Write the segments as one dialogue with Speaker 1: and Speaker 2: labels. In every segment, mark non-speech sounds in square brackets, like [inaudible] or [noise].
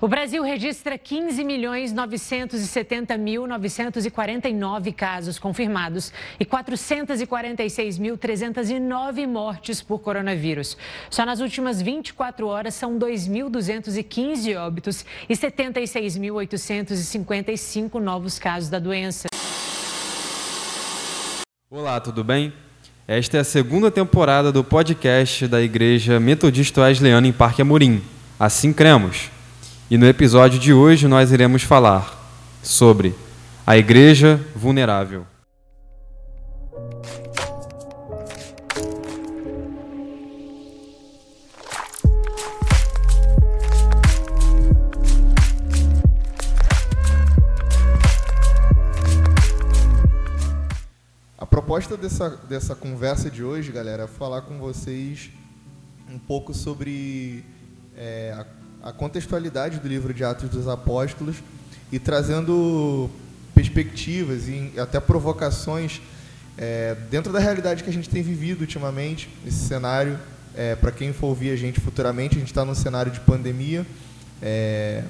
Speaker 1: O Brasil registra 15.970.949 casos confirmados e 446.309 mortes por coronavírus. Só nas últimas 24 horas são 2.215 óbitos e 76.855 novos casos da doença.
Speaker 2: Olá, tudo bem? Esta é a segunda temporada do podcast da Igreja Metodista Wesleyana em Parque Amorim. Assim cremos. E no episódio de hoje nós iremos falar sobre a igreja vulnerável.
Speaker 3: A proposta dessa, dessa conversa de hoje, galera, é falar com vocês um pouco sobre é, a a contextualidade do livro de Atos dos Apóstolos e trazendo perspectivas e até provocações é, dentro da realidade que a gente tem vivido ultimamente, esse cenário, é, para quem for ouvir a gente futuramente, a gente está num cenário de pandemia, é,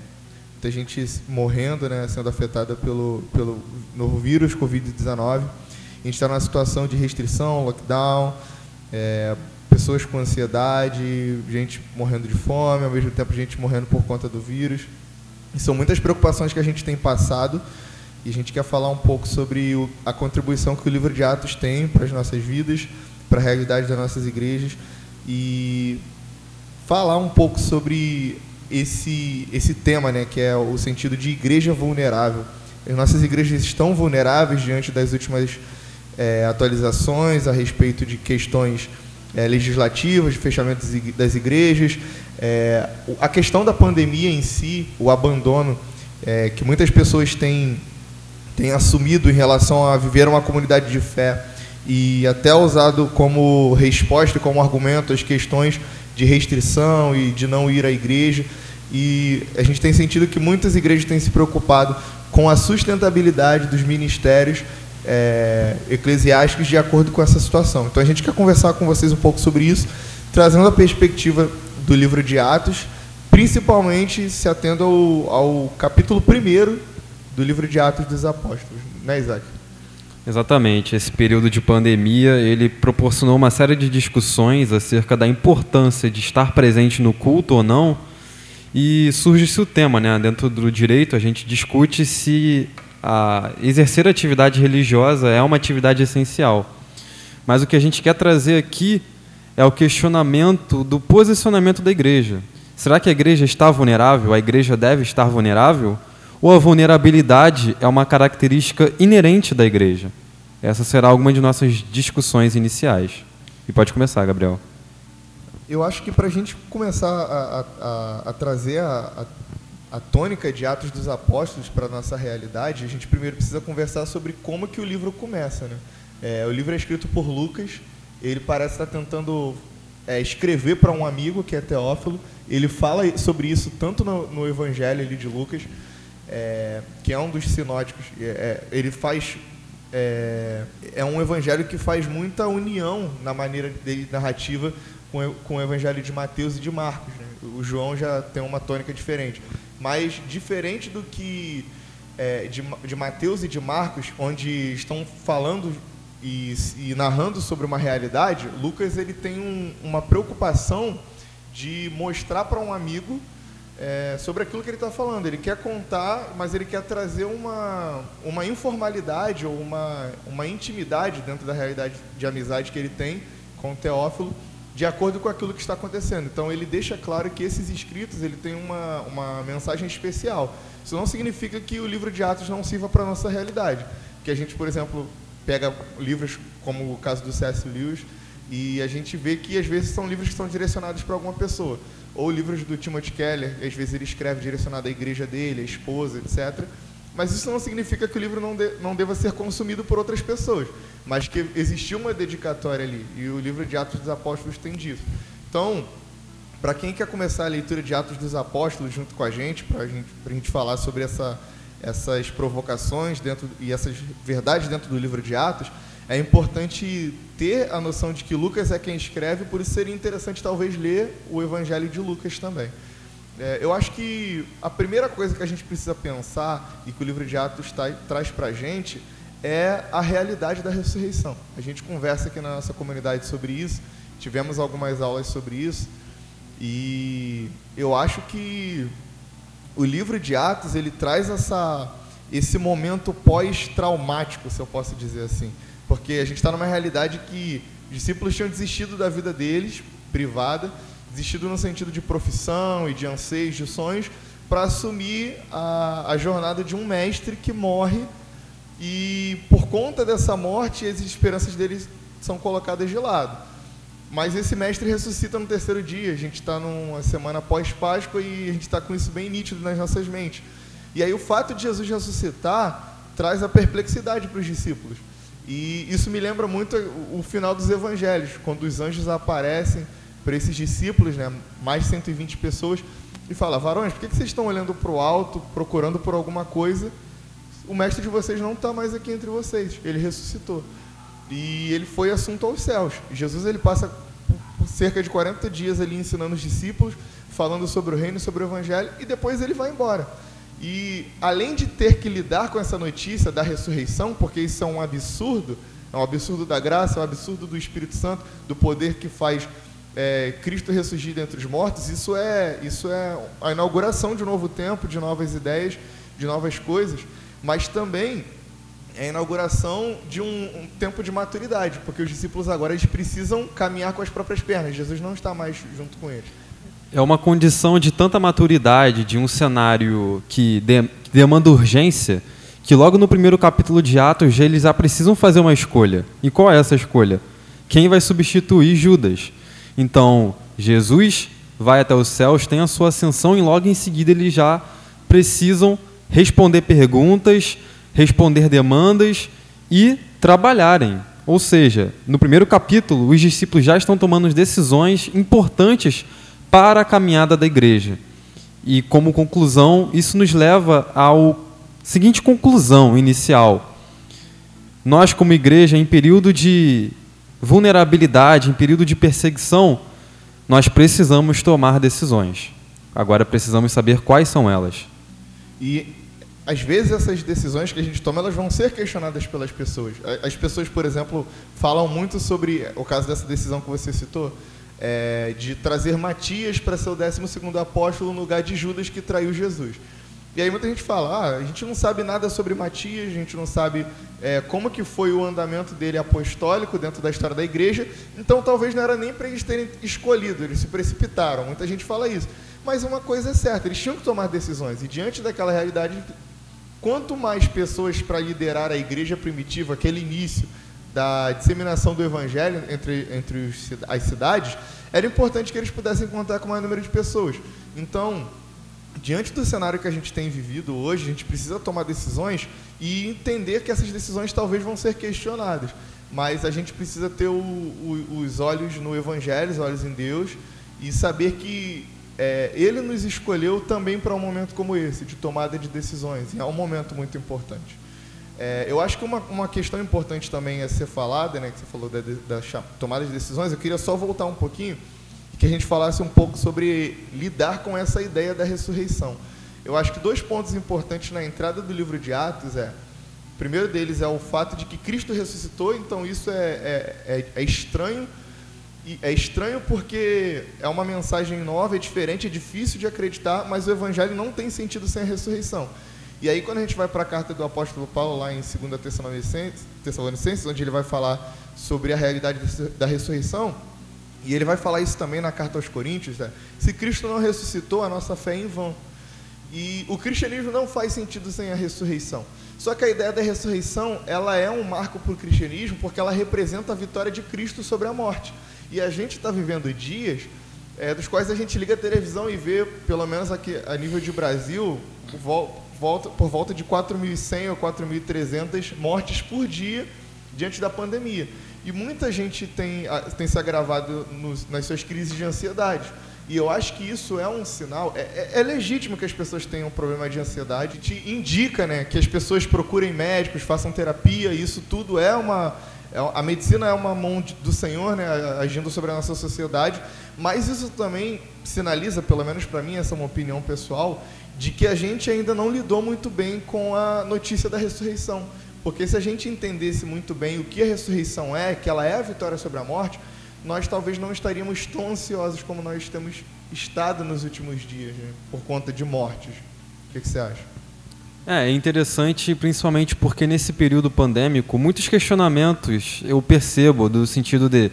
Speaker 3: muita gente morrendo, né, sendo afetada pelo, pelo novo vírus, Covid-19. A gente está numa situação de restrição, lockdown, é, pessoas com ansiedade, gente morrendo de fome, ao mesmo tempo gente morrendo por conta do vírus. E são muitas preocupações que a gente tem passado e a gente quer falar um pouco sobre o, a contribuição que o livro de Atos tem para as nossas vidas, para a realidade das nossas igrejas e falar um pouco sobre esse esse tema, né, que é o sentido de igreja vulnerável. As nossas igrejas estão vulneráveis diante das últimas é, atualizações a respeito de questões é, legislativas, de fechamento das igrejas, é, a questão da pandemia em si, o abandono é, que muitas pessoas têm, têm assumido em relação a viver uma comunidade de fé e até usado como resposta, como argumento às questões de restrição e de não ir à igreja. E a gente tem sentido que muitas igrejas têm se preocupado com a sustentabilidade dos ministérios é, eclesiásticos de acordo com essa situação. Então a gente quer conversar com vocês um pouco sobre isso, trazendo a perspectiva do livro de Atos, principalmente se atendo ao, ao capítulo 1 do livro de Atos dos Apóstolos. Né, Isaac?
Speaker 2: Exatamente. Esse período de pandemia, ele proporcionou uma série de discussões acerca da importância de estar presente no culto ou não, e surge-se o tema, né? Dentro do direito, a gente discute se a exercer atividade religiosa é uma atividade essencial. Mas o que a gente quer trazer aqui é o questionamento do posicionamento da igreja. Será que a igreja está vulnerável? A igreja deve estar vulnerável? Ou a vulnerabilidade é uma característica inerente da igreja? Essa será alguma de nossas discussões iniciais. E pode começar, Gabriel.
Speaker 3: Eu acho que para a gente começar a, a, a trazer a, a tônica de Atos dos Apóstolos para a nossa realidade, a gente primeiro precisa conversar sobre como que o livro começa. Né? É, o livro é escrito por Lucas, ele parece estar tentando é, escrever para um amigo, que é Teófilo. Ele fala sobre isso tanto no, no Evangelho de Lucas, é, que é um dos sinóticos. É, é, ele faz é, é, um evangelho que faz muita união na maneira dele narrativa com, com o evangelho de Mateus e de Marcos. Né? O João já tem uma tônica diferente. Mas diferente do que é, de, de Mateus e de Marcos, onde estão falando e, e narrando sobre uma realidade, Lucas ele tem um, uma preocupação de mostrar para um amigo é, sobre aquilo que ele está falando. Ele quer contar, mas ele quer trazer uma, uma informalidade ou uma, uma intimidade dentro da realidade de amizade que ele tem com Teófilo de acordo com aquilo que está acontecendo. Então ele deixa claro que esses escritos ele tem uma, uma mensagem especial. Isso não significa que o livro de Atos não sirva para a nossa realidade. Que a gente, por exemplo, pega livros como o caso do C.S. Lewis e a gente vê que às vezes são livros que são direcionados para alguma pessoa. Ou livros do Timothy Keller, às vezes ele escreve direcionado à igreja dele, à esposa, etc. Mas isso não significa que o livro não, de, não deva ser consumido por outras pessoas, mas que existiu uma dedicatória ali, e o livro de Atos dos Apóstolos tem disso. Então, para quem quer começar a leitura de Atos dos Apóstolos junto com a gente, para gente, a gente falar sobre essa, essas provocações dentro e essas verdades dentro do livro de Atos, é importante ter a noção de que Lucas é quem escreve, por isso seria interessante talvez ler o Evangelho de Lucas também. É, eu acho que a primeira coisa que a gente precisa pensar e que o livro de Atos tá, traz para a gente é a realidade da ressurreição. A gente conversa aqui na nossa comunidade sobre isso, tivemos algumas aulas sobre isso, e eu acho que o livro de Atos ele traz essa, esse momento pós-traumático, se eu posso dizer assim, porque a gente está numa realidade que os discípulos tinham desistido da vida deles, privada, desistido no sentido de profissão e de anseios, de sonhos, para assumir a, a jornada de um mestre que morre e por conta dessa morte as esperanças deles são colocadas de lado. Mas esse mestre ressuscita no terceiro dia. A gente está numa semana pós-Páscoa e a gente está com isso bem nítido nas nossas mentes. E aí o fato de Jesus ressuscitar traz a perplexidade para os discípulos. E isso me lembra muito o final dos evangelhos, quando os anjos aparecem para esses discípulos, né, mais de 120 pessoas, e fala: Varões, por que vocês estão olhando para o alto, procurando por alguma coisa? O mestre de vocês não está mais aqui entre vocês, ele ressuscitou. E ele foi assunto aos céus. Jesus ele passa cerca de 40 dias ali ensinando os discípulos, falando sobre o reino, sobre o evangelho, e depois ele vai embora. E além de ter que lidar com essa notícia da ressurreição, porque isso é um absurdo, é um absurdo da graça, é um absurdo do Espírito Santo, do poder que faz é, Cristo ressurgir dentre os mortos, isso é, isso é a inauguração de um novo tempo, de novas ideias, de novas coisas, mas também é a inauguração de um, um, tempo de maturidade, porque os discípulos agora eles precisam caminhar com as próprias pernas. Jesus não está mais junto com eles.
Speaker 2: É uma condição de tanta maturidade, de um cenário que, de, que demanda urgência, que logo no primeiro capítulo de Atos eles já precisam fazer uma escolha. E qual é essa escolha? Quem vai substituir Judas? Então, Jesus vai até os céus, tem a sua ascensão e logo em seguida eles já precisam responder perguntas, responder demandas e trabalharem. Ou seja, no primeiro capítulo, os discípulos já estão tomando decisões importantes para a caminhada da igreja. E como conclusão, isso nos leva ao seguinte conclusão inicial. Nós, como igreja, em período de vulnerabilidade, em período de perseguição, nós precisamos tomar decisões. Agora precisamos saber quais são elas.
Speaker 3: E às vezes essas decisões que a gente toma elas vão ser questionadas pelas pessoas. As pessoas, por exemplo, falam muito sobre o caso dessa decisão que você citou, é, de trazer Matias para ser o 12 segundo apóstolo no lugar de Judas que traiu Jesus. E aí muita gente fala, ah, a gente não sabe nada sobre Matias, a gente não sabe é, como que foi o andamento dele apostólico dentro da história da igreja, então talvez não era nem para eles terem escolhido, eles se precipitaram. Muita gente fala isso. Mas uma coisa é certa, eles tinham que tomar decisões, e diante daquela realidade, quanto mais pessoas para liderar a igreja primitiva, aquele início da disseminação do evangelho entre, entre os, as cidades, era importante que eles pudessem contar com o maior número de pessoas. Então, diante do cenário que a gente tem vivido hoje, a gente precisa tomar decisões e entender que essas decisões talvez vão ser questionadas. Mas a gente precisa ter o, o, os olhos no Evangelho, os olhos em Deus, e saber que é, Ele nos escolheu também para um momento como esse, de tomada de decisões, e é um momento muito importante. É, eu acho que uma, uma questão importante também a ser falada, né, que você falou da, da tomada de decisões, eu queria só voltar um pouquinho que a gente falasse um pouco sobre lidar com essa ideia da ressurreição. Eu acho que dois pontos importantes na entrada do livro de Atos é, o primeiro deles é o fato de que Cristo ressuscitou, então isso é, é, é, é estranho, é estranho porque é uma mensagem nova, é diferente, é difícil de acreditar, mas o evangelho não tem sentido sem a ressurreição. E aí quando a gente vai para a carta do apóstolo Paulo, lá em 2 Tessalonicenses, Tessalonicenses, onde ele vai falar sobre a realidade da ressurreição, e ele vai falar isso também na carta aos Coríntios, né? se Cristo não ressuscitou, a nossa fé é em vão. E o cristianismo não faz sentido sem a ressurreição. Só que a ideia da ressurreição, ela é um marco para o cristianismo, porque ela representa a vitória de Cristo sobre a morte. E a gente está vivendo dias é, dos quais a gente liga a televisão e vê, pelo menos aqui a nível de Brasil, volta, por volta de 4.100 ou 4.300 mortes por dia diante da pandemia. E muita gente tem, tem se agravado nos, nas suas crises de ansiedade. E eu acho que isso é um sinal. É, é, é, legítimo que as pessoas tenham um problema de ansiedade. Te indica né, que as pessoas procurem médicos, façam terapia. Isso tudo é uma, a medicina é uma mão do Senhor, né, agindo sobre a nossa sociedade, mas isso também sinaliza, pelo menos para mim, essa é uma opinião pessoal, de que a gente ainda não lidou muito bem com a notícia da ressurreição. Porque se a gente entendesse muito bem o que a ressurreição é, que ela é a vitória sobre a morte, nós talvez não estaríamos tão ansiosos como nós temos estado nos últimos dias, né, por conta de mortes. O que, que você acha?
Speaker 2: É, é interessante, principalmente porque nesse período pandêmico, muitos questionamentos eu percebo do sentido de,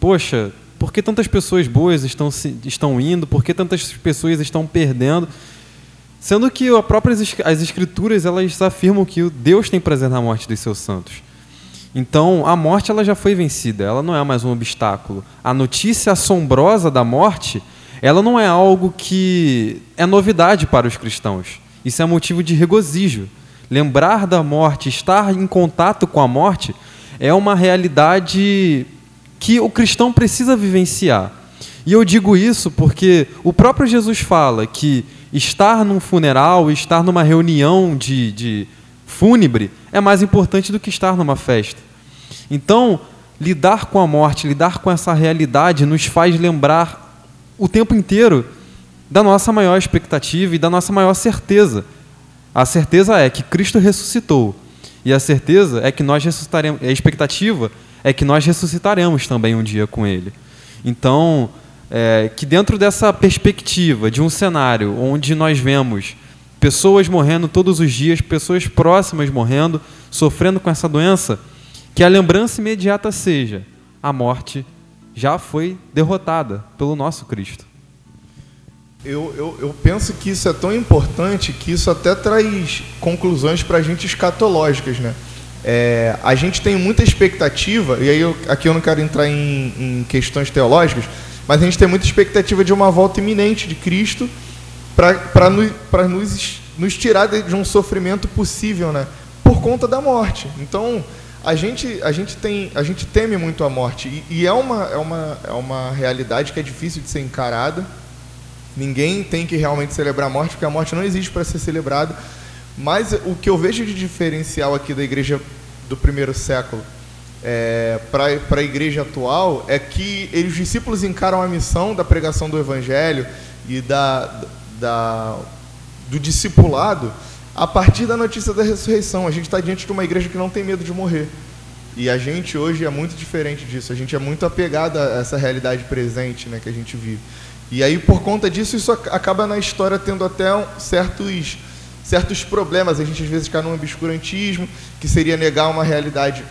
Speaker 2: poxa, por que tantas pessoas boas estão, estão indo? Por que tantas pessoas estão perdendo? Sendo que a própria, as escrituras elas afirmam que Deus tem prazer na morte dos seus santos. Então, a morte ela já foi vencida, ela não é mais um obstáculo. A notícia assombrosa da morte, ela não é algo que é novidade para os cristãos. Isso é motivo de regozijo. Lembrar da morte, estar em contato com a morte, é uma realidade que o cristão precisa vivenciar. E eu digo isso porque o próprio Jesus fala que estar num funeral, estar numa reunião de, de fúnebre é mais importante do que estar numa festa. Então, lidar com a morte, lidar com essa realidade nos faz lembrar o tempo inteiro da nossa maior expectativa e da nossa maior certeza. A certeza é que Cristo ressuscitou. E a certeza é que nós ressuscitaremos, a expectativa é que nós ressuscitaremos também um dia com Ele. Então, é, que dentro dessa perspectiva de um cenário onde nós vemos pessoas morrendo todos os dias, pessoas próximas morrendo, sofrendo com essa doença, que a lembrança imediata seja: a morte já foi derrotada pelo nosso Cristo.
Speaker 3: Eu, eu, eu, penso que isso é tão importante que isso até traz conclusões para a gente escatológicas, né? É, a gente tem muita expectativa, e aí eu, aqui eu não quero entrar em, em, questões teológicas, mas a gente tem muita expectativa de uma volta iminente de Cristo para nos, nos, tirar de um sofrimento possível, né? Por conta da morte. Então, a gente, a gente, tem, a gente teme muito a morte, e, e é, uma, é, uma, é uma realidade que é difícil de ser encarada Ninguém tem que realmente celebrar a morte, porque a morte não existe para ser celebrada. Mas o que eu vejo de diferencial aqui da igreja do primeiro século é, para a igreja atual é que eles, os discípulos encaram a missão da pregação do evangelho e da, da, do discipulado a partir da notícia da ressurreição. A gente está diante de uma igreja que não tem medo de morrer. E a gente hoje é muito diferente disso. A gente é muito apegado a essa realidade presente né, que a gente vive. E aí, por conta disso, isso acaba na história tendo até certos, certos problemas. A gente às vezes cai num obscurantismo, que seria negar uma realidade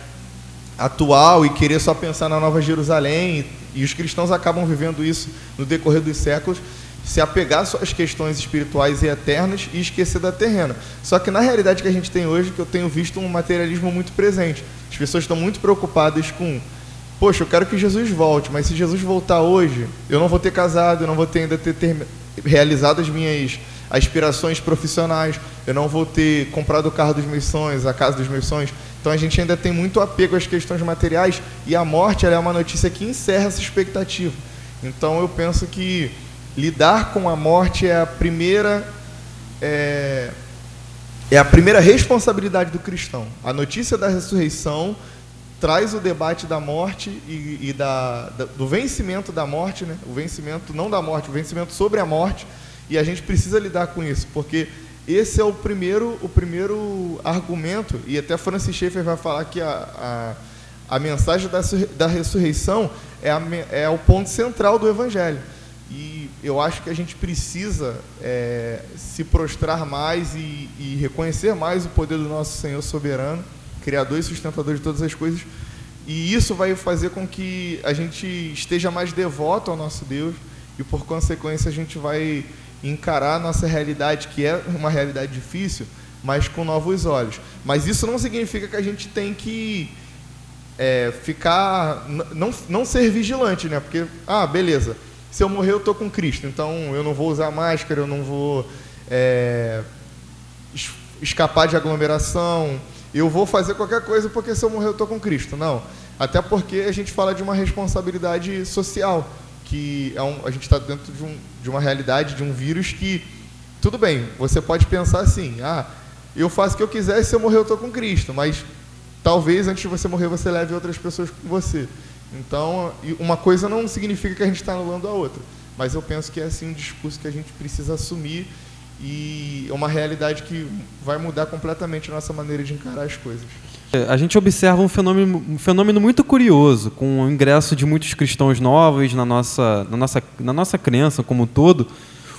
Speaker 3: atual e querer só pensar na Nova Jerusalém. E os cristãos acabam vivendo isso no decorrer dos séculos, se apegar só às questões espirituais e eternas e esquecer da terrena. Só que na realidade que a gente tem hoje, que eu tenho visto um materialismo muito presente. As pessoas estão muito preocupadas com poxa, eu quero que Jesus volte, mas se Jesus voltar hoje, eu não vou ter casado, eu não vou ter ainda ter, ter realizado as minhas aspirações profissionais, eu não vou ter comprado o carro dos meus sonhos, a casa dos meus sonhos. Então a gente ainda tem muito apego às questões materiais e a morte é uma notícia que encerra essa expectativa. Então eu penso que lidar com a morte é a primeira é, é a primeira responsabilidade do cristão. A notícia da ressurreição traz o debate da morte e, e da, da, do vencimento da morte, né? o vencimento não da morte, o vencimento sobre a morte, e a gente precisa lidar com isso, porque esse é o primeiro, o primeiro argumento, e até Francis Schaeffer vai falar que a, a, a mensagem da, da ressurreição é, a, é o ponto central do Evangelho. E eu acho que a gente precisa é, se prostrar mais e, e reconhecer mais o poder do nosso Senhor soberano criador e sustentador de todas as coisas. E isso vai fazer com que a gente esteja mais devoto ao nosso Deus e, por consequência, a gente vai encarar a nossa realidade, que é uma realidade difícil, mas com novos olhos. Mas isso não significa que a gente tem que é, ficar. Não, não ser vigilante, né? Porque, ah, beleza, se eu morrer eu estou com Cristo, então eu não vou usar máscara, eu não vou é, escapar de aglomeração eu vou fazer qualquer coisa porque se eu morrer eu estou com Cristo. Não. Até porque a gente fala de uma responsabilidade social, que é um, a gente está dentro de, um, de uma realidade, de um vírus que, tudo bem, você pode pensar assim, ah, eu faço o que eu quiser e se eu morrer eu estou com Cristo, mas talvez antes de você morrer você leve outras pessoas com você. Então, uma coisa não significa que a gente está anulando a outra, mas eu penso que é assim um discurso que a gente precisa assumir e é uma realidade que vai mudar completamente a nossa maneira de encarar as coisas.
Speaker 2: A gente observa um fenômeno, um fenômeno muito curioso com o ingresso de muitos cristãos novos na nossa, na nossa, na nossa crença como um todo,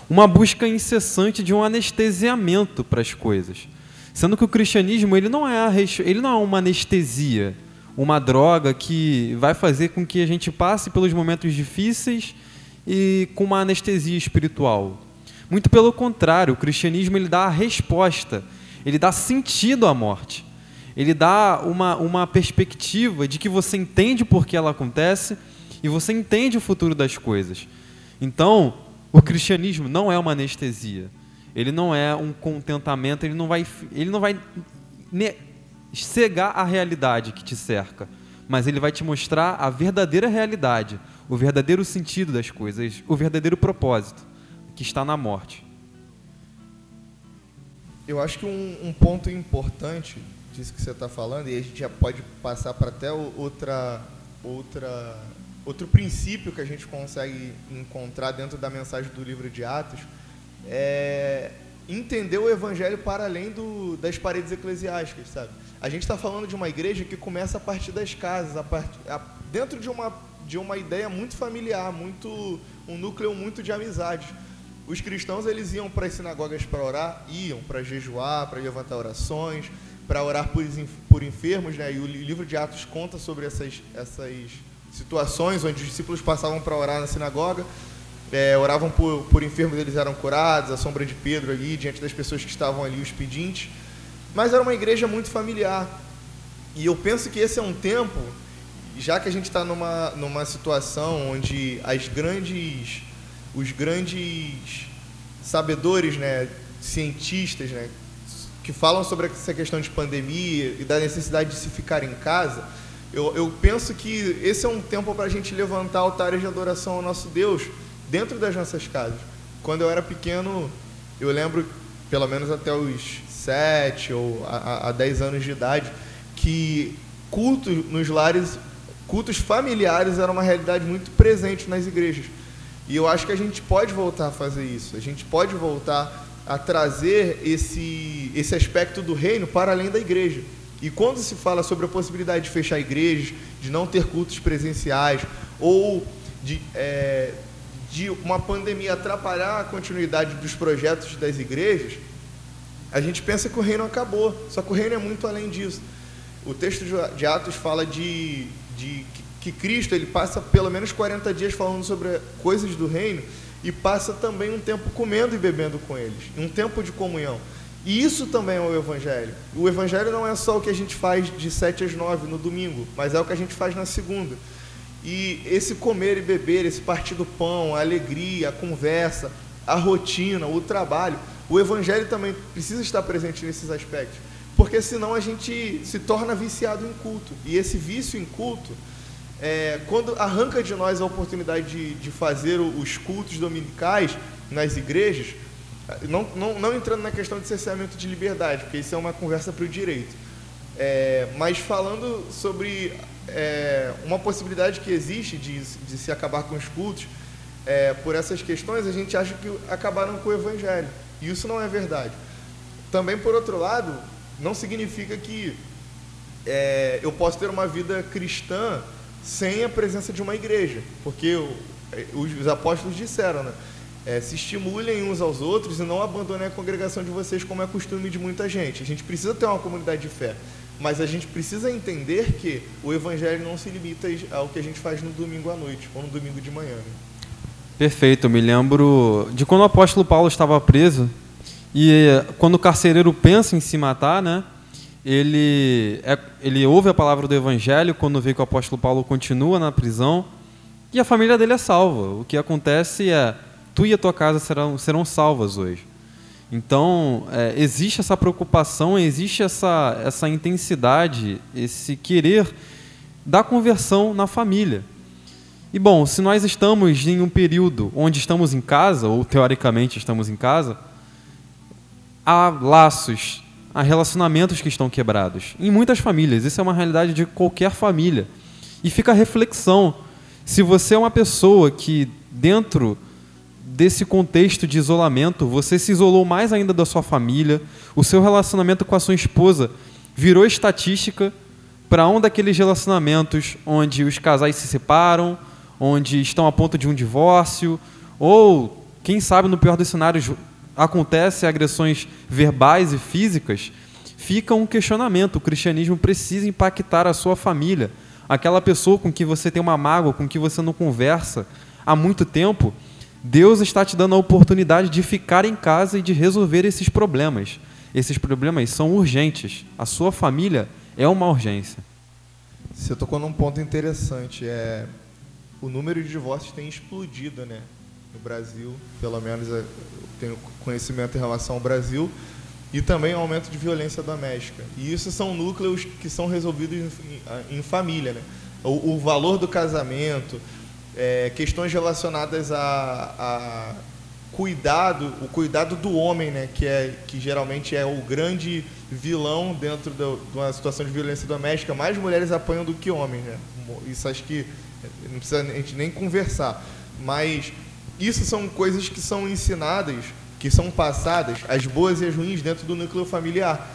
Speaker 2: uma busca incessante de um anestesiamento para as coisas. Sendo que o cristianismo ele não, é a, ele não é uma anestesia, uma droga que vai fazer com que a gente passe pelos momentos difíceis e com uma anestesia espiritual. Muito pelo contrário, o cristianismo ele dá a resposta, ele dá sentido à morte ele dá uma, uma perspectiva de que você entende por que ela acontece e você entende o futuro das coisas. Então, o cristianismo não é uma anestesia. Ele não é um contentamento, ele não vai, ele não vai cegar a realidade que te cerca, mas ele vai te mostrar a verdadeira realidade, o verdadeiro sentido das coisas, o verdadeiro propósito que está na morte.
Speaker 3: Eu acho que um, um ponto importante disso que você está falando, e a gente já pode passar para até outra, outra, outro princípio que a gente consegue encontrar dentro da mensagem do livro de Atos, é entender o evangelho para além do, das paredes eclesiásticas, sabe? A gente está falando de uma igreja que começa a partir das casas, a part, a, dentro de uma, de uma ideia muito familiar, muito um núcleo muito de amizade. Os cristãos eles iam para as sinagogas para orar, iam para jejuar, para levantar orações, para orar por, por enfermos, né? E o livro de Atos conta sobre essas, essas situações onde os discípulos passavam para orar na sinagoga, é, oravam por, por enfermos, eles eram curados, a sombra de Pedro ali, diante das pessoas que estavam ali, os pedintes. Mas era uma igreja muito familiar. E eu penso que esse é um tempo, já que a gente está numa, numa situação onde as grandes, os grandes sabedores, né, cientistas, né, que falam sobre essa questão de pandemia e da necessidade de se ficar em casa, eu, eu penso que esse é um tempo para a gente levantar altares de adoração ao nosso Deus dentro das nossas casas. Quando eu era pequeno, eu lembro, pelo menos até os sete ou a, a dez anos de idade, que cultos nos lares, cultos familiares era uma realidade muito presente nas igrejas. E eu acho que a gente pode voltar a fazer isso. A gente pode voltar a trazer esse, esse aspecto do reino para além da igreja. E quando se fala sobre a possibilidade de fechar igrejas, de não ter cultos presenciais, ou de, é, de uma pandemia atrapalhar a continuidade dos projetos das igrejas, a gente pensa que o reino acabou. Só que o reino é muito além disso. O texto de Atos fala de, de que Cristo ele passa pelo menos 40 dias falando sobre coisas do reino e passa também um tempo comendo e bebendo com eles, um tempo de comunhão. E isso também é o Evangelho. O Evangelho não é só o que a gente faz de 7 às 9 no domingo, mas é o que a gente faz na segunda. E esse comer e beber, esse partir do pão, a alegria, a conversa, a rotina, o trabalho, o Evangelho também precisa estar presente nesses aspectos. Porque senão a gente se torna viciado em culto. E esse vício em culto é, quando arranca de nós a oportunidade de, de fazer os cultos dominicais nas igrejas, não, não, não, entrando na questão de cerceamento de liberdade, porque isso é uma conversa para o direito, é, mas falando sobre é, uma possibilidade que existe de, de se acabar com os cultos, é, por essas questões, a gente acha que acabaram com o evangelho. E isso não é verdade. Também, por outro lado, não significa que é, eu posso ter uma vida cristã sem a presença de uma igreja, porque é, os apóstolos disseram, né? É, se estimulem uns aos outros e não abandonem a congregação de vocês, como é costume de muita gente. A gente precisa ter uma comunidade de fé, mas a gente precisa entender que o evangelho não se limita ao que a gente faz no domingo à noite ou no domingo de manhã. Né?
Speaker 2: Perfeito, eu me lembro de quando o apóstolo Paulo estava preso e quando o carcereiro pensa em se matar, né? Ele, é, ele ouve a palavra do Evangelho quando vê que o apóstolo Paulo continua na prisão e a família dele é salva. O que acontece é, tu e a tua casa serão, serão salvas hoje. Então, é, existe essa preocupação, existe essa, essa intensidade, esse querer da conversão na família. E bom, se nós estamos em um período onde estamos em casa, ou teoricamente estamos em casa, há laços a relacionamentos que estão quebrados. Em muitas famílias, isso é uma realidade de qualquer família. E fica a reflexão: se você é uma pessoa que, dentro desse contexto de isolamento, você se isolou mais ainda da sua família, o seu relacionamento com a sua esposa virou estatística para um daqueles relacionamentos onde os casais se separam, onde estão a ponto de um divórcio, ou, quem sabe, no pior dos cenários, acontecem agressões verbais e físicas, fica um questionamento. O cristianismo precisa impactar a sua família. Aquela pessoa com que você tem uma mágoa, com que você não conversa há muito tempo, Deus está te dando a oportunidade de ficar em casa e de resolver esses problemas. Esses problemas são urgentes. A sua família é uma urgência.
Speaker 3: Você tocou num ponto interessante. É, o número de divórcios tem explodido, né? No Brasil, pelo menos é, eu tenho conhecimento em relação ao Brasil, e também o aumento de violência doméstica. E isso são núcleos que são resolvidos em, em família, né? O, o, valor do casamento, é, questões relacionadas a, a, cuidado, o cuidado do homem, né? Que é que geralmente é o grande vilão dentro do, de uma situação de violência doméstica. Mais mulheres apanham do que homens, né? Isso acho que não precisa a gente nem conversar, mas isso são coisas que são ensinadas, que são passadas, as boas e as ruins, dentro do núcleo familiar.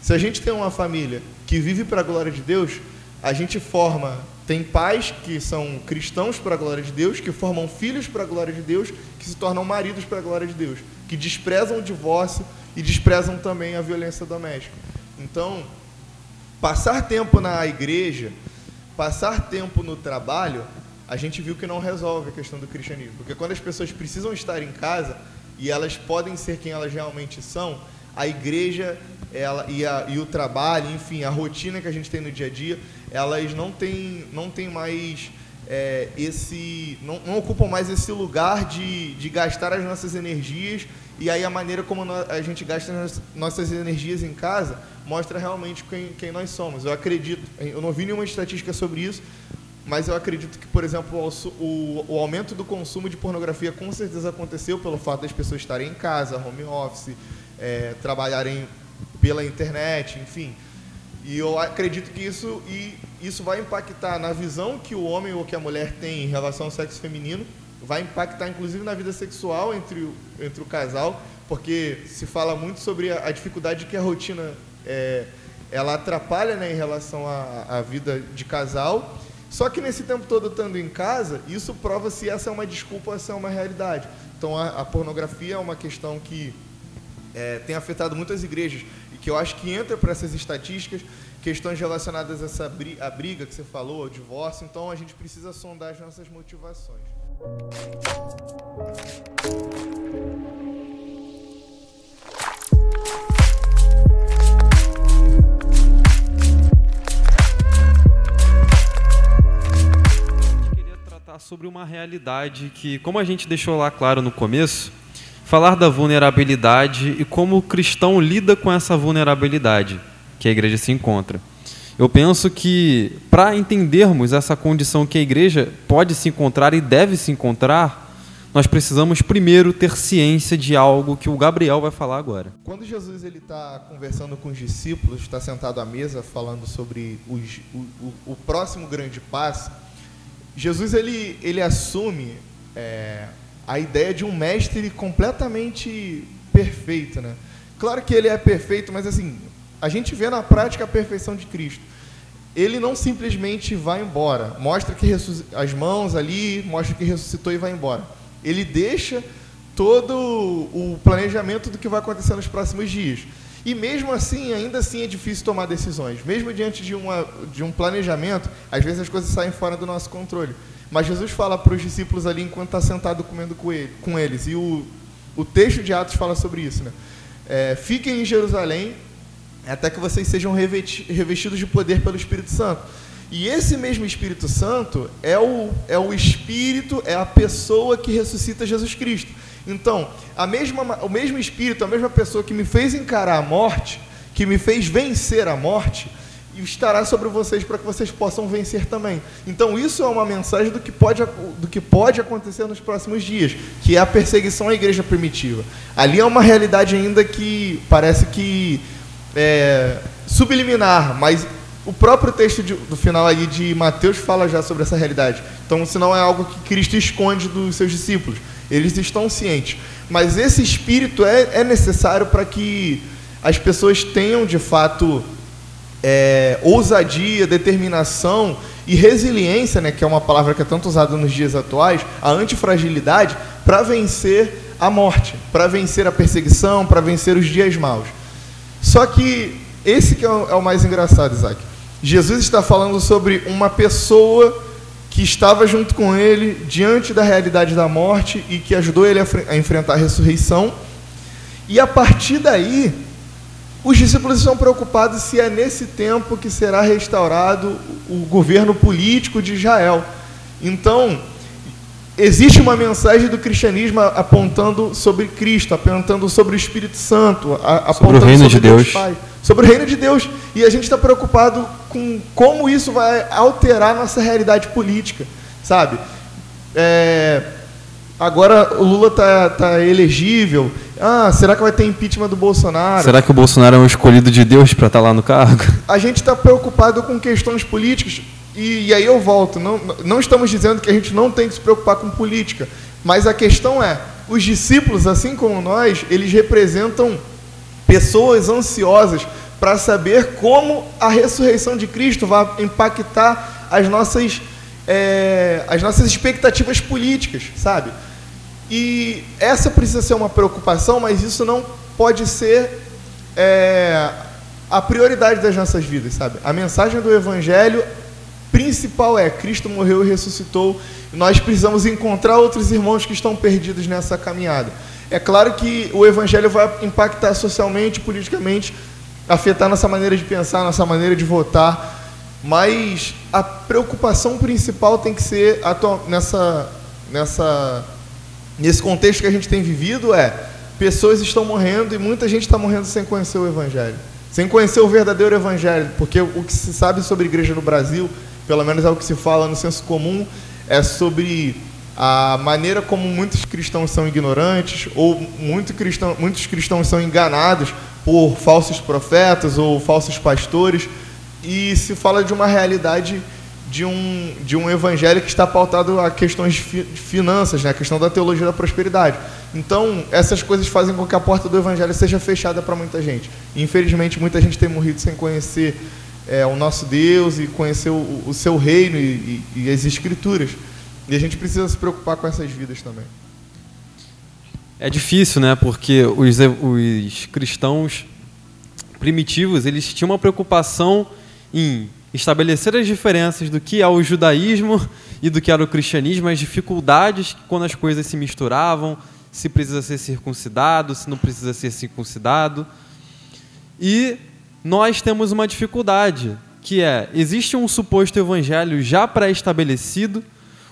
Speaker 3: Se a gente tem uma família que vive para a glória de Deus, a gente forma, tem pais que são cristãos para a glória de Deus, que formam filhos para a glória de Deus, que se tornam maridos para a glória de Deus, que desprezam o divórcio e desprezam também a violência doméstica. Então, passar tempo na igreja, passar tempo no trabalho, a gente viu que não resolve a questão do cristianismo. Porque quando as pessoas precisam estar em casa e elas podem ser quem elas realmente são, a igreja ela, e, a, e o trabalho, enfim, a rotina que a gente tem no dia a dia, elas não têm, não têm mais é, esse. Não, não, ocupam mais esse lugar de, de gastar as nossas energias e aí a maneira como a gente gasta as nossas energias em casa mostra realmente quem, quem nós somos. Eu acredito, eu não vi nenhuma estatística sobre isso, mas eu acredito que, por exemplo, o, o, aumento do consumo de pornografia com certeza aconteceu pelo fato das pessoas estarem em casa, home office, é, trabalharem pela internet, enfim. E eu acredito que isso, e isso vai impactar na visão que o homem ou que a mulher tem em relação ao sexo feminino, vai impactar inclusive na vida sexual entre o, entre o casal, porque se fala muito sobre a, a dificuldade que a rotina é, ela atrapalha né, em relação à vida de casal só que nesse tempo todo estando em casa, isso prova se essa é uma desculpa ou se é uma realidade. Então a, a pornografia é uma questão que é, tem afetado muitas igrejas e que eu acho que entra para essas estatísticas, questões relacionadas a essa briga, a briga que você falou, ao divórcio. Então a gente precisa sondar as nossas motivações.
Speaker 2: Sobre uma realidade que, como a gente deixou lá claro no começo, falar da vulnerabilidade e como o cristão lida com essa vulnerabilidade que a igreja se encontra. Eu penso que para entendermos essa condição que a igreja pode se encontrar e deve se encontrar, nós precisamos primeiro ter ciência de algo que o Gabriel vai falar agora.
Speaker 3: Quando Jesus ele está conversando com os discípulos, está sentado à mesa falando sobre os, o, o, o próximo grande passo, Jesus ele, ele assume é, a ideia de um mestre completamente perfeito, né? Claro que ele é perfeito, mas assim, a gente vê na prática a perfeição de Cristo. Ele não simplesmente vai embora, mostra que as mãos ali, mostra que ressuscitou e vai embora. Ele deixa todo o planejamento do que vai acontecer nos próximos dias. E mesmo assim, ainda assim é difícil tomar decisões. Mesmo diante de, uma, de um planejamento, às vezes as coisas saem fora do nosso controle. Mas Jesus fala para os discípulos ali enquanto está sentado comendo com, ele, com eles. E o, o texto de Atos fala sobre isso. Né? É, Fiquem em Jerusalém até que vocês sejam revestidos de poder pelo Espírito Santo. E esse mesmo Espírito Santo é o, é o Espírito, é a pessoa que ressuscita Jesus Cristo. Então, a mesma, o mesmo Espírito, a mesma pessoa que me fez encarar a morte, que me fez vencer a morte, estará sobre vocês para que vocês possam vencer também. Então, isso é uma mensagem do que pode, do que pode acontecer nos próximos dias, que é a perseguição à igreja primitiva. Ali é uma realidade ainda que parece que é, subliminar, mas o próprio texto de, do final aí de Mateus fala já sobre essa realidade. Então, se não é algo que Cristo esconde dos seus discípulos, eles estão cientes. Mas esse espírito é, é necessário para que as pessoas tenham de fato é, ousadia, determinação e resiliência, né, que é uma palavra que é tanto usada nos dias atuais, a antifragilidade, para vencer a morte, para vencer a perseguição, para vencer os dias maus. Só que esse que é o, é o mais engraçado, Isaac. Jesus está falando sobre uma pessoa que estava junto com ele diante da realidade da morte e que ajudou ele a, a enfrentar a ressurreição. E a partir daí, os discípulos estão preocupados se é nesse tempo que será restaurado o governo político de Israel. Então, existe uma mensagem do cristianismo apontando sobre Cristo, apontando sobre o Espírito Santo, apontando
Speaker 2: sobre o reino sobre de Deus, Deus
Speaker 3: Pai, sobre o reino de Deus. E a gente está preocupado com como isso vai alterar nossa realidade política, sabe? É, agora o Lula está tá elegível ah, será que vai ter impeachment do Bolsonaro?
Speaker 2: Será que o Bolsonaro é um escolhido de Deus para estar tá lá no cargo? [laughs]
Speaker 3: A gente está preocupado com questões políticas. E, e, aí eu volto. Não, não estamos dizendo que a gente não tem que se preocupar com política. Mas a questão é: os discípulos, assim como nós, eles representam pessoas ansiosas para saber como a ressurreição de Cristo vai impactar as nossas, é, as nossas expectativas políticas, sabe? E essa precisa ser uma preocupação, mas isso não pode ser é, a prioridade das nossas vidas, sabe? A mensagem do Evangelho principal é Cristo morreu e ressuscitou. Nós precisamos encontrar outros irmãos que estão perdidos nessa caminhada. É claro que o Evangelho vai impactar socialmente, politicamente, afetar nossa maneira de pensar, nossa maneira de votar, mas a preocupação principal tem que ser nessa nessa nesse contexto que a gente tem vivido é pessoas estão morrendo e muita gente está morrendo sem conhecer o Evangelho, sem conhecer o verdadeiro Evangelho, porque o que se sabe sobre igreja no Brasil, pelo menos é o que se fala no senso comum, é sobre a maneira como muitos cristãos são ignorantes ou muito cristão, muitos cristãos são enganados por falsos profetas ou falsos pastores e se fala de uma realidade de um, de um evangelho que está pautado a questões de finanças, né? a questão da teologia da prosperidade. Então, essas coisas fazem com que a porta do evangelho seja fechada para muita gente. Infelizmente, muita gente tem morrido sem conhecer é, o nosso Deus e conhecer o, o seu reino e, e, e as escrituras. E a gente precisa se preocupar com essas vidas também.
Speaker 2: É difícil, né? Porque os, os cristãos primitivos, eles tinham uma preocupação em estabelecer as diferenças do que é o judaísmo e do que era o cristianismo, as dificuldades quando as coisas se misturavam, se precisa ser circuncidado, se não precisa ser circuncidado. E nós temos uma dificuldade, que é, existe um suposto evangelho já pré-estabelecido,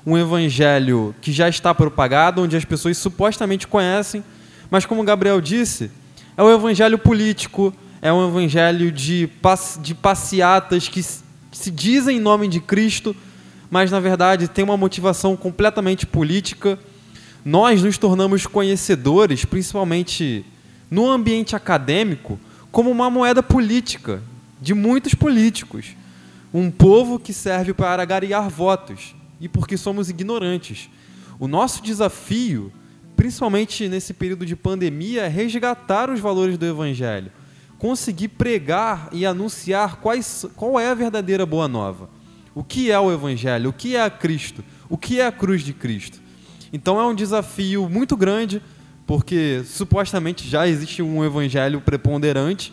Speaker 2: um evangelho que já está propagado, onde as pessoas supostamente conhecem, mas como Gabriel disse, é o evangelho político, é um evangelho de, de passeatas que se dizem em nome de Cristo, mas na verdade tem uma motivação completamente política. Nós nos tornamos conhecedores, principalmente no ambiente acadêmico, como uma moeda política de muitos políticos. Um povo que serve para agariar votos e porque somos ignorantes. O nosso desafio, principalmente nesse período de pandemia, é resgatar os valores do Evangelho conseguir pregar e anunciar quais, qual é a verdadeira boa nova. O que é o Evangelho? O que é a Cristo? O que é a cruz de Cristo? Então é um desafio muito grande, porque supostamente já existe um Evangelho preponderante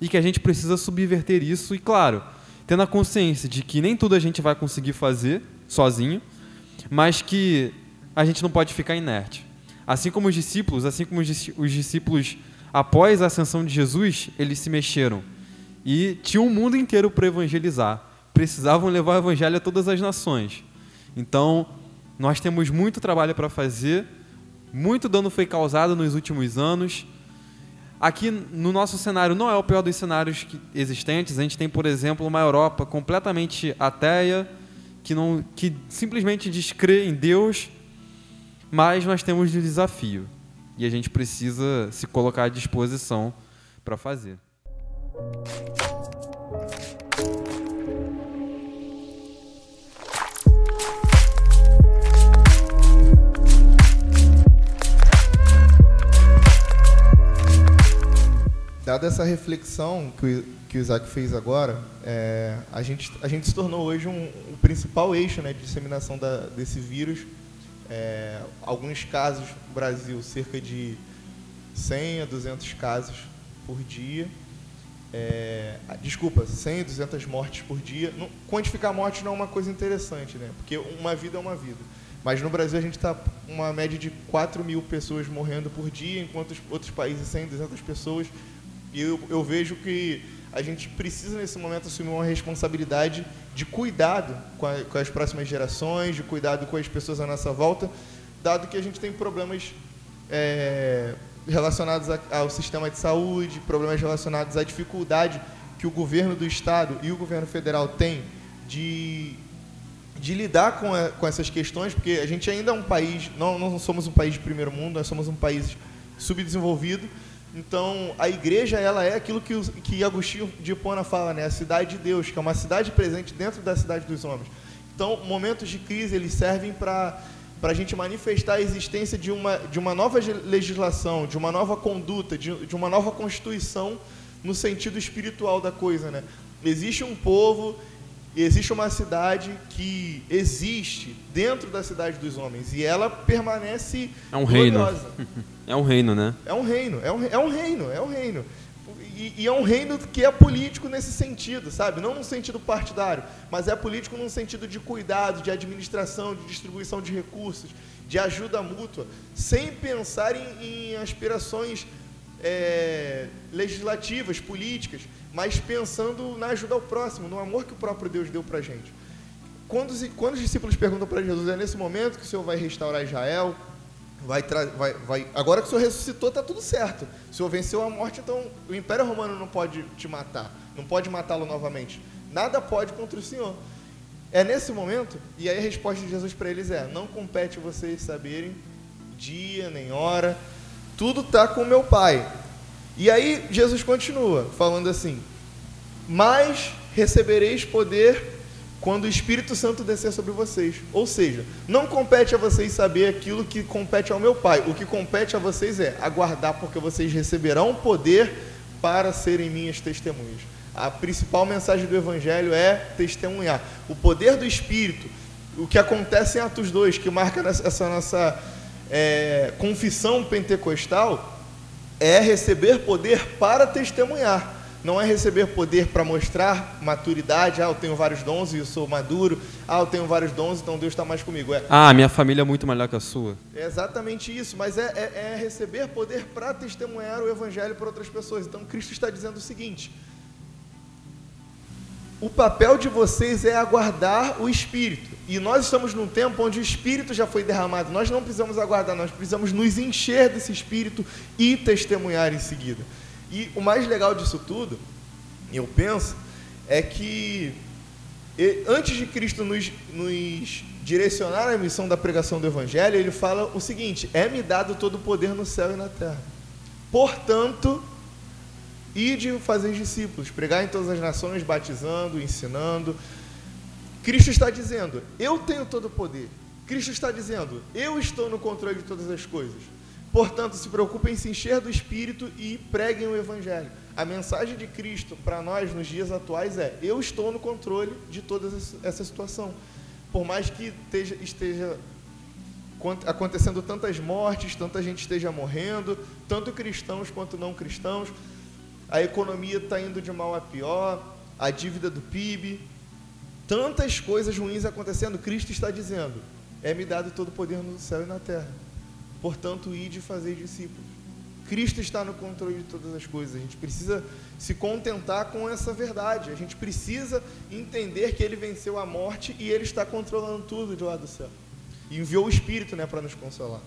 Speaker 2: e que a gente precisa subverter isso, e claro, tendo a consciência de que nem tudo a gente vai conseguir fazer sozinho, mas que a gente não pode ficar inerte. Assim como os discípulos, assim como os discípulos após a ascensão de Jesus, eles se mexeram e tinham um mundo inteiro para evangelizar. Precisavam levar o evangelho a todas as nações. Então, nós temos muito trabalho para fazer, muito dano foi causado nos últimos anos. Aqui no nosso cenário não é o pior dos cenários existentes. A gente tem, por exemplo, uma Europa completamente ateia, que, não, que simplesmente descrê em Deus, mas nós temos um desafio e a gente precisa se colocar à disposição para fazer.
Speaker 3: Dada essa reflexão que o, que o Isaac fez agora, é, a, gente, a gente se tornou hoje um, o principal eixo né, de disseminação da, desse vírus. É, alguns casos no Brasil, cerca de 100 a 200 casos por dia. É, desculpa, 100 a 200 mortes por dia. Não, quantificar mortes não é uma coisa interessante, né? porque uma vida é uma vida. Mas no Brasil a gente está uma média de 4 mil pessoas morrendo por dia, enquanto os outros países 100, 200 pessoas e eu, eu vejo que a gente precisa, nesse momento, assumir uma responsabilidade de cuidado com, a, com, as próximas gerações, de cuidado com as pessoas à nossa volta, dado que a gente tem problemas é, relacionados a, ao sistema de saúde, problemas relacionados à dificuldade que o governo do Estado e o governo federal têm de, de lidar com, a, com essas questões, porque a gente ainda é um país, não, não somos um país de primeiro mundo, nós somos um país subdesenvolvido, então, a igreja ela é aquilo que, que Agostinho de Hipona fala, né? a cidade de Deus, que é uma cidade presente dentro da cidade dos homens. Então, momentos de crise eles servem para para a gente manifestar a existência de uma, de uma nova legislação, de uma nova conduta, de, de uma nova constituição no sentido espiritual da coisa. Né? Existe um povo, existe uma cidade que existe dentro da cidade dos homens e ela permanece
Speaker 2: é um gloriosa. reino [laughs] é um reino né?
Speaker 3: É um reino é um, é um reino é um reino. E, e, é um reino que é político nesse sentido sabe? Não no sentido partidário mas é político num sentido de cuidado de administração de distribuição de recursos de ajuda mútua sem pensar em, em aspirações é, legislativas políticas mas pensando na ajuda ao próximo, no amor que o próprio Deus deu para a gente. Quando os, quando os discípulos perguntam para Jesus, é nesse momento que o Senhor vai restaurar Israel, vai, vai, vai agora que o Senhor ressuscitou, está tudo certo. O Senhor venceu a morte, então o Império Romano não pode te matar, não pode matá-lo novamente. Nada pode contra o Senhor. É nesse momento, e aí a resposta de Jesus para eles é: não compete vocês saberem dia nem hora, tudo está com meu Pai. E aí Jesus continua falando assim: Mas recebereis poder quando o Espírito Santo descer sobre vocês. Ou seja, não compete a vocês saber aquilo que compete ao meu Pai. O que compete a vocês é aguardar, porque vocês receberão poder para serem minhas testemunhas. A principal mensagem do Evangelho é testemunhar. O poder do Espírito, o que acontece em Atos 2, que marca essa nossa é, confissão pentecostal, é receber poder para testemunhar. Não é receber poder para mostrar maturidade. Ah, eu tenho vários dons e eu sou maduro. Ah, eu tenho vários dons, então Deus está mais comigo. É.
Speaker 2: Ah, minha família é muito melhor que a sua.
Speaker 3: É exatamente isso. Mas é, é, é receber poder para testemunhar o Evangelho para outras pessoas. Então Cristo está dizendo o seguinte: o papel de vocês é aguardar o Espírito. E nós estamos num tempo onde o Espírito já foi derramado. Nós não precisamos aguardar, nós precisamos nos encher desse Espírito e testemunhar em seguida. E o mais legal disso tudo, eu penso, é que antes de Cristo nos, nos direcionar à missão da pregação do Evangelho, ele fala o seguinte: é-me dado todo o poder no céu e na terra. Portanto, ide fazer discípulos, pregar em todas as nações, batizando, ensinando Cristo está dizendo: Eu tenho todo o poder. Cristo está dizendo: Eu estou no controle de todas as coisas. Portanto, se preocupem em se encher do Espírito e preguem o Evangelho. A mensagem de Cristo para nós nos dias atuais é: Eu estou no controle de toda essa situação. Por mais que esteja, esteja acontecendo tantas mortes, tanta gente esteja morrendo, tanto cristãos quanto não cristãos, a economia está indo de mal a pior, a dívida do PIB, tantas coisas ruins acontecendo, Cristo está dizendo: é-me dado todo o poder no céu e na terra. Portanto, ide fazer discípulos. Cristo está no controle de todas as coisas. A gente precisa se contentar com essa verdade. A gente precisa entender que ele venceu a morte e ele está controlando tudo de lá do céu. E enviou o Espírito né, para nos consolar.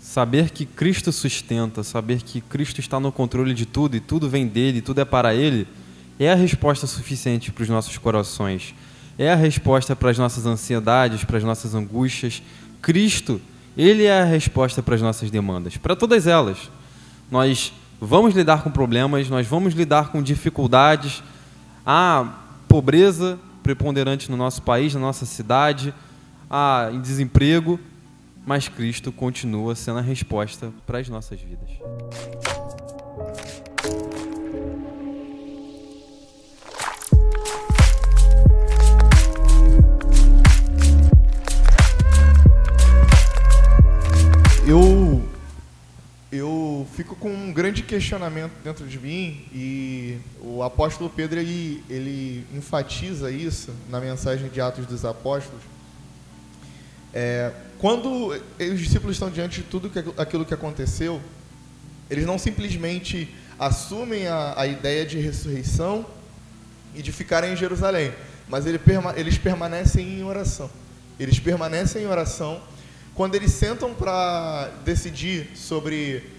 Speaker 2: Saber que Cristo sustenta, saber que Cristo está no controle de tudo e tudo vem dele, tudo é para ele, é a resposta suficiente para os nossos corações é a resposta para as nossas ansiedades, para as nossas angústias. Cristo, Ele é a resposta para as nossas demandas, para todas elas. Nós vamos lidar com problemas, nós vamos lidar com dificuldades, há pobreza preponderante no nosso país, na nossa cidade, há desemprego, mas Cristo continua sendo a resposta para as nossas vidas.
Speaker 3: Com um grande questionamento dentro de mim e o apóstolo Pedro ele, ele enfatiza isso na mensagem de Atos dos Apóstolos. É, quando os discípulos estão diante de tudo que, aquilo que aconteceu, eles não simplesmente assumem a, a ideia de ressurreição e de ficarem em Jerusalém, mas ele, eles permanecem em oração. Eles permanecem em oração quando eles sentam para decidir sobre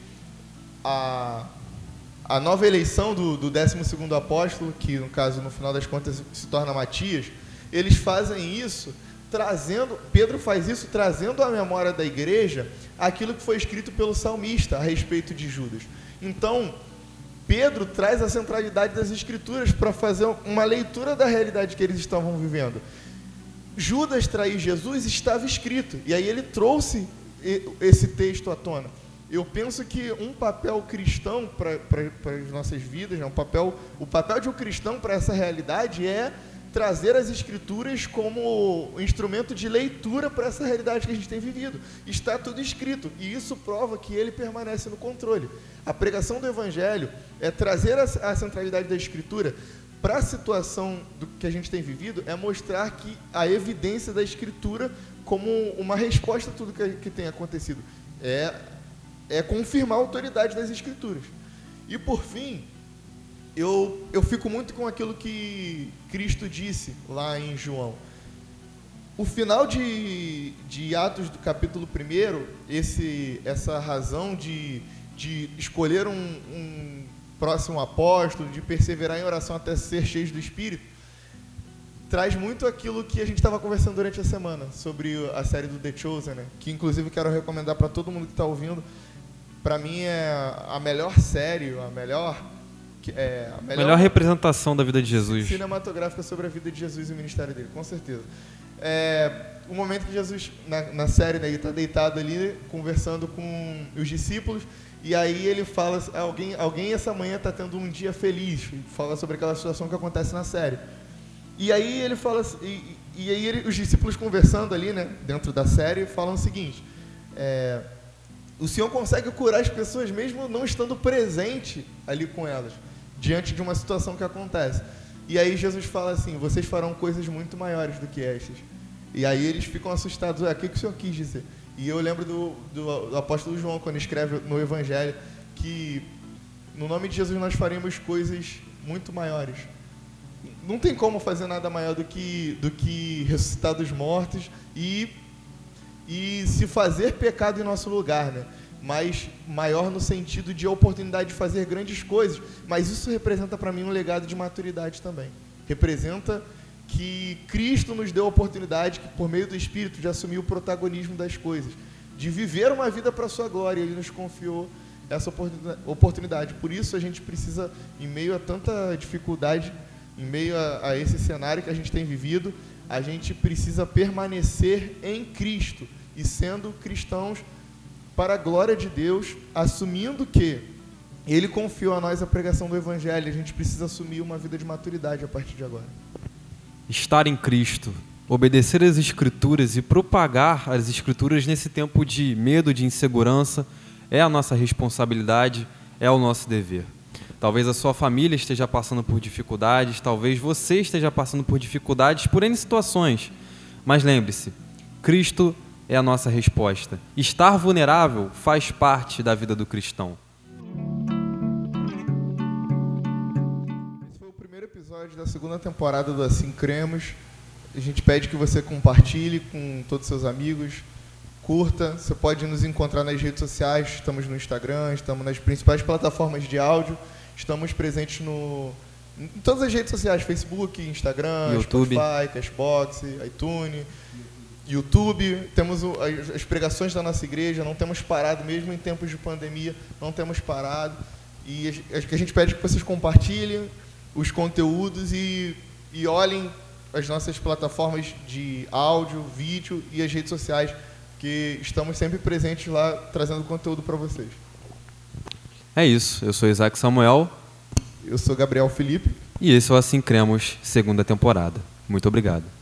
Speaker 3: a, a nova eleição do, do 12 apóstolo, que no caso, no final das contas, se torna Matias, eles fazem isso trazendo, Pedro faz isso trazendo à memória da igreja aquilo que foi escrito pelo salmista a respeito de Judas. Então, Pedro traz a centralidade das escrituras para fazer uma leitura da realidade que eles estavam vivendo. Judas trair Jesus estava escrito. E aí ele trouxe esse texto à tona. Eu penso que um papel cristão para as nossas vidas, né, um papel, o papel de um cristão para essa realidade é trazer as escrituras como instrumento de leitura para essa realidade que a gente tem vivido. Está tudo escrito e isso prova que ele permanece no controle. A pregação do evangelho é trazer a, a centralidade da escritura para a situação do que a gente tem vivido é mostrar que a evidência da escritura como uma resposta a tudo que, que tem acontecido é é confirmar a autoridade das escrituras. E por fim, eu, eu fico muito com aquilo que Cristo disse lá em João. O final de, de Atos do capítulo 1, esse, essa razão de, de escolher um, um próximo apóstolo, de perseverar em oração até ser cheio do Espírito, traz muito aquilo que a gente estava conversando durante a semana sobre a série do The Chosen, né? que inclusive quero recomendar para todo mundo que está ouvindo. Para mim é a melhor série, a melhor,
Speaker 2: é, a melhor, melhor representação da vida de Jesus.
Speaker 3: Cinematográfica sobre a vida de Jesus e o ministério dele, com certeza. É, o momento que Jesus, na, na série, né, ele está deitado ali, conversando com os discípulos, e aí ele fala, alguém, alguém essa manhã está tendo um dia feliz, fala sobre aquela situação que acontece na série. E aí ele fala, e, e aí ele, os discípulos conversando ali, né, dentro da série, falam o seguinte: é, o Senhor consegue curar as pessoas mesmo não estando presente ali com elas, diante de uma situação que acontece. E aí Jesus fala assim: vocês farão coisas muito maiores do que estas. E aí eles ficam assustados: o que, que o Senhor quis dizer? E eu lembro do, do, do apóstolo João, quando escreve no Evangelho, que no nome de Jesus nós faremos coisas muito maiores. Não tem como fazer nada maior do que, do que ressuscitar dos mortos e, e se fazer pecado em nosso lugar, né? Mas maior no sentido de oportunidade de fazer grandes coisas. Mas isso representa para mim um legado de maturidade também. Representa que Cristo nos deu a oportunidade, que por meio do Espírito, de assumir o protagonismo das coisas, de viver uma vida para a sua glória. Ele nos confiou essa oportunidade. Por isso a gente precisa, em meio a tanta dificuldade, em meio a, a esse cenário que a gente tem vivido, a gente precisa permanecer em Cristo e sendo cristãos para a glória de Deus, assumindo que Ele confiou a nós a pregação do Evangelho. A gente precisa assumir uma vida de maturidade a partir de agora
Speaker 2: estar em Cristo, obedecer às Escrituras e propagar as Escrituras nesse tempo de medo, de insegurança, é a nossa responsabilidade, é o nosso dever. Talvez a sua família esteja passando por dificuldades, talvez você esteja passando por dificuldades por N situações, mas lembre-se: Cristo é a nossa resposta. Estar vulnerável faz parte da vida do cristão.
Speaker 3: episódio da segunda temporada do Assim Cremos. A gente pede que você compartilhe com todos os seus amigos, curta. Você pode nos encontrar nas redes sociais, estamos no Instagram, estamos nas principais plataformas de áudio, estamos presentes no, em todas as redes sociais, Facebook, Instagram, YouTube. Spotify, Cashbox, iTunes, YouTube. Temos as, pregações da nossa igreja, não temos parado, mesmo em tempos de pandemia, não temos parado. E a gente pede que vocês compartilhem os conteúdos e, e olhem as nossas plataformas de áudio, vídeo e as redes sociais, que estamos sempre presentes lá trazendo conteúdo para vocês.
Speaker 2: É isso. Eu sou Isaac Samuel.
Speaker 3: Eu sou Gabriel Felipe.
Speaker 2: E esse é o Assim Cremos, segunda temporada. Muito obrigado.